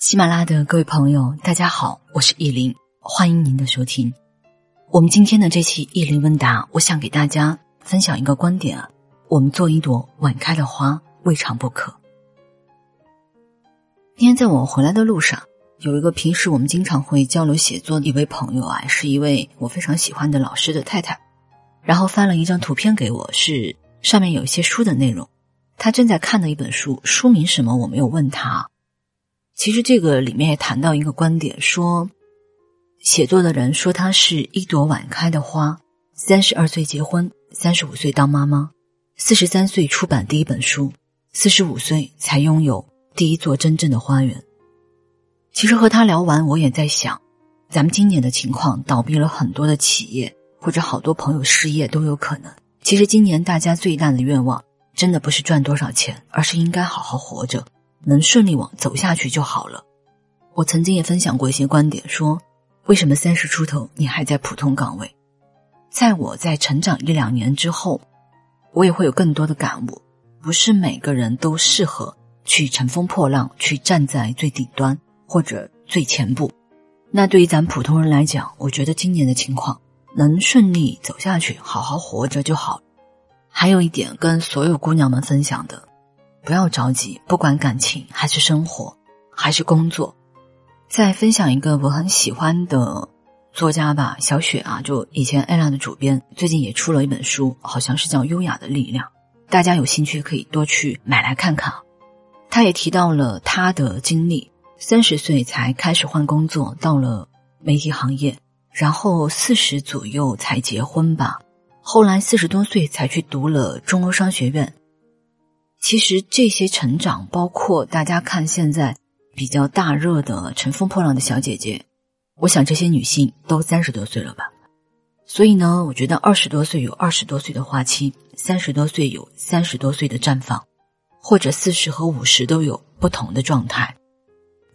喜马拉雅的各位朋友，大家好，我是意林，欢迎您的收听。我们今天的这期意林问答，我想给大家分享一个观点啊：我们做一朵晚开的花，未尝不可。今天在我回来的路上，有一个平时我们经常会交流写作的一位朋友啊，是一位我非常喜欢的老师的太太，然后发了一张图片给我，是上面有一些书的内容。他正在看的一本书，书名什么我没有问他。其实这个里面也谈到一个观点，说写作的人说他是一朵晚开的花，三十二岁结婚，三十五岁当妈妈，四十三岁出版第一本书，四十五岁才拥有第一座真正的花园。其实和他聊完，我也在想，咱们今年的情况，倒闭了很多的企业，或者好多朋友失业都有可能。其实今年大家最大的愿望，真的不是赚多少钱，而是应该好好活着。能顺利往走下去就好了。我曾经也分享过一些观点，说为什么三十出头你还在普通岗位？在我在成长一两年之后，我也会有更多的感悟。不是每个人都适合去乘风破浪，去站在最顶端或者最前部。那对于咱普通人来讲，我觉得今年的情况能顺利走下去，好好活着就好。还有一点跟所有姑娘们分享的。不要着急，不管感情还是生活，还是工作。再分享一个我很喜欢的作家吧，小雪啊，就以前艾拉的主编，最近也出了一本书，好像是叫《优雅的力量》，大家有兴趣可以多去买来看看。他也提到了他的经历：三十岁才开始换工作，到了媒体行业，然后四十左右才结婚吧，后来四十多岁才去读了中欧商学院。其实这些成长，包括大家看现在比较大热的《乘风破浪的小姐姐》，我想这些女性都三十多岁了吧。所以呢，我觉得二十多岁有二十多岁的花期，三十多岁有三十多岁的绽放，或者四十和五十都有不同的状态。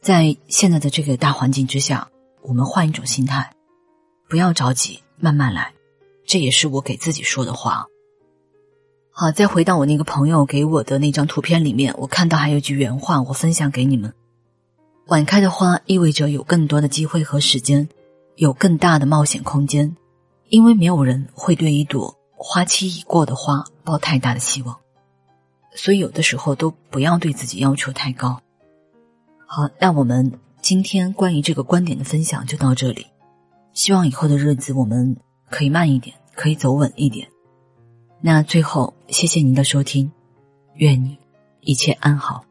在现在的这个大环境之下，我们换一种心态，不要着急，慢慢来。这也是我给自己说的话。好，再回到我那个朋友给我的那张图片里面，我看到还有句原话，我分享给你们：晚开的花意味着有更多的机会和时间，有更大的冒险空间，因为没有人会对一朵花期已过的花抱太大的希望，所以有的时候都不要对自己要求太高。好，那我们今天关于这个观点的分享就到这里，希望以后的日子我们可以慢一点，可以走稳一点。那最后，谢谢您的收听，愿你一切安好。